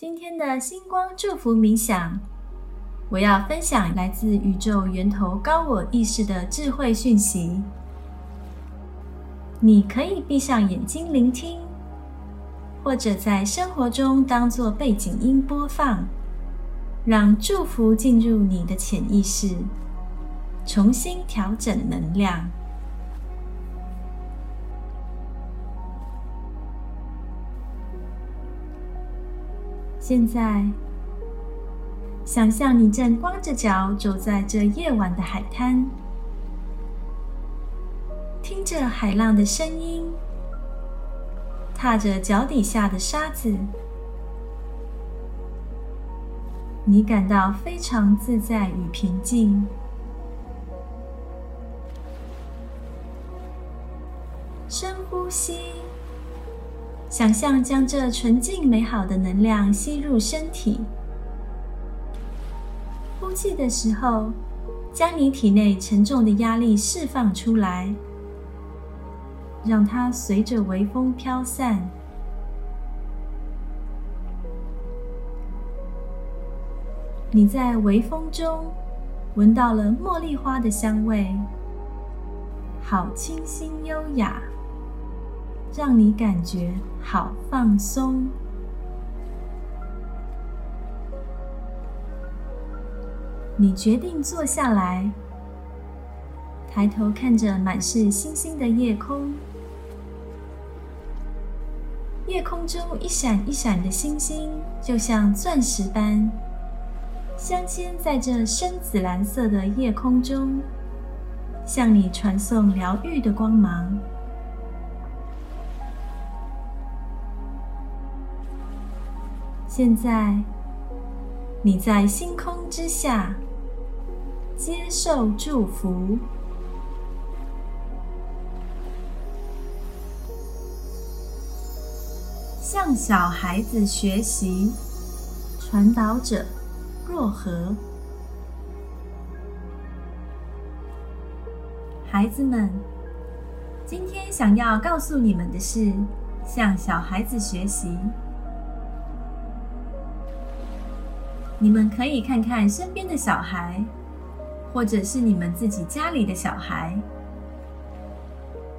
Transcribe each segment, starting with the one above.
今天的星光祝福冥想，我要分享来自宇宙源头高我意识的智慧讯息。你可以闭上眼睛聆听，或者在生活中当做背景音播放，让祝福进入你的潜意识，重新调整能量。现在，想象你正光着脚走在这夜晚的海滩，听着海浪的声音，踏着脚底下的沙子，你感到非常自在与平静。深呼吸。想象将这纯净美好的能量吸入身体，呼气的时候，将你体内沉重的压力释放出来，让它随着微风飘散。你在微风中闻到了茉莉花的香味，好清新优雅。让你感觉好放松。你决定坐下来，抬头看着满是星星的夜空。夜空中一闪一闪的星星，就像钻石般镶嵌在这深紫蓝色的夜空中，向你传送疗愈的光芒。现在，你在星空之下接受祝福，向小孩子学习。传导者若何？孩子们，今天想要告诉你们的是，向小孩子学习。你们可以看看身边的小孩，或者是你们自己家里的小孩，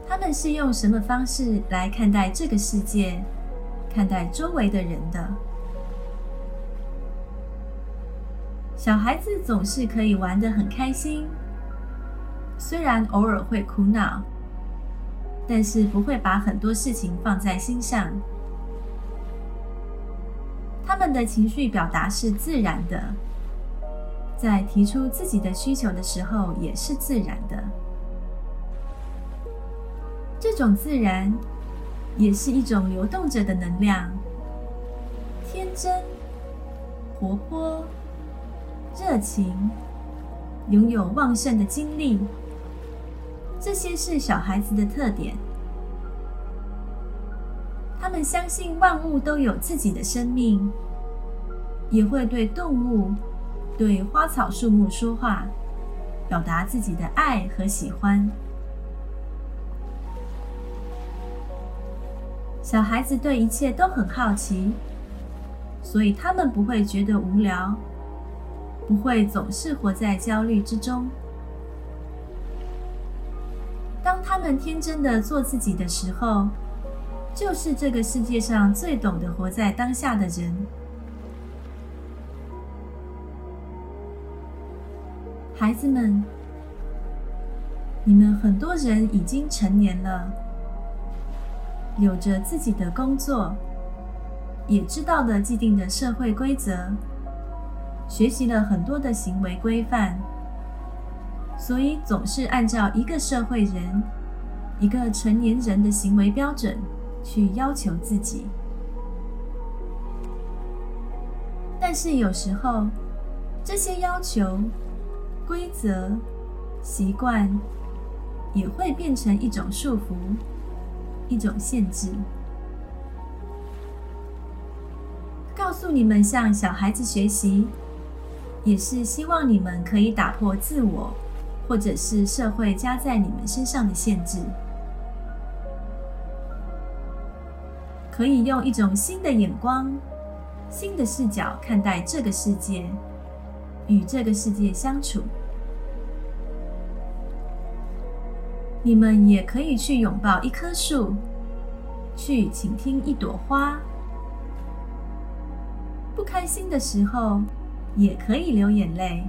他们是用什么方式来看待这个世界、看待周围的人的？小孩子总是可以玩得很开心，虽然偶尔会哭闹，但是不会把很多事情放在心上。他们的情绪表达是自然的，在提出自己的需求的时候也是自然的。这种自然也是一种流动着的能量，天真、活泼、热情，拥有旺盛的精力，这些是小孩子的特点。他们相信万物都有自己的生命，也会对动物、对花草树木说话，表达自己的爱和喜欢。小孩子对一切都很好奇，所以他们不会觉得无聊，不会总是活在焦虑之中。当他们天真的做自己的时候。就是这个世界上最懂得活在当下的人，孩子们，你们很多人已经成年了，有着自己的工作，也知道了既定的社会规则，学习了很多的行为规范，所以总是按照一个社会人、一个成年人的行为标准。去要求自己，但是有时候这些要求、规则、习惯也会变成一种束缚、一种限制。告诉你们，向小孩子学习，也是希望你们可以打破自我或者是社会加在你们身上的限制。可以用一种新的眼光新的视角看待这个世界，与这个世界相处。你们也可以去拥抱一棵树，去倾听一朵花。不开心的时候，也可以流眼泪，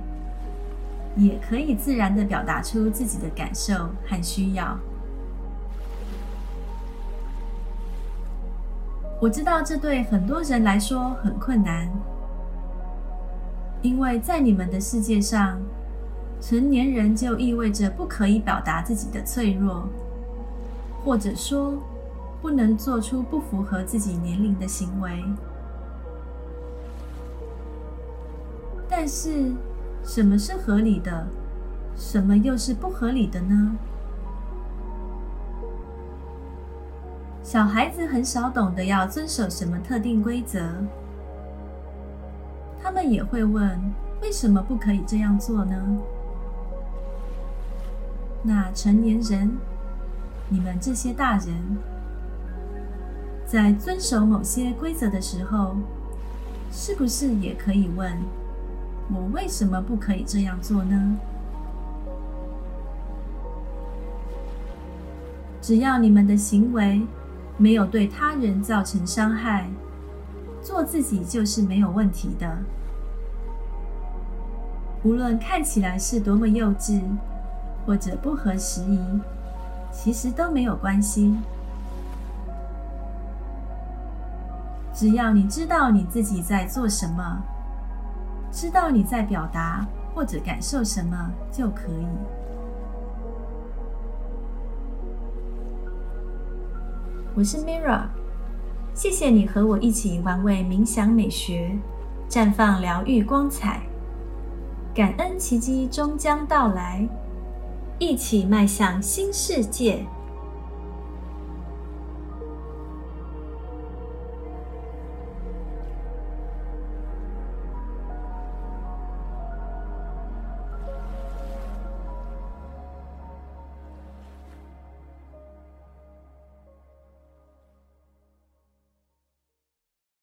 也可以自然的表达出自己的感受和需要。我知道这对很多人来说很困难，因为在你们的世界上，成年人就意味着不可以表达自己的脆弱，或者说不能做出不符合自己年龄的行为。但是，什么是合理的？什么又是不合理的呢？小孩子很少懂得要遵守什么特定规则，他们也会问：为什么不可以这样做呢？那成年人，你们这些大人，在遵守某些规则的时候，是不是也可以问：我为什么不可以这样做呢？只要你们的行为。没有对他人造成伤害，做自己就是没有问题的。无论看起来是多么幼稚或者不合时宜，其实都没有关系。只要你知道你自己在做什么，知道你在表达或者感受什么就可以。我是 Mira，谢谢你和我一起玩味冥想美学，绽放疗愈光彩，感恩奇迹终将到来，一起迈向新世界。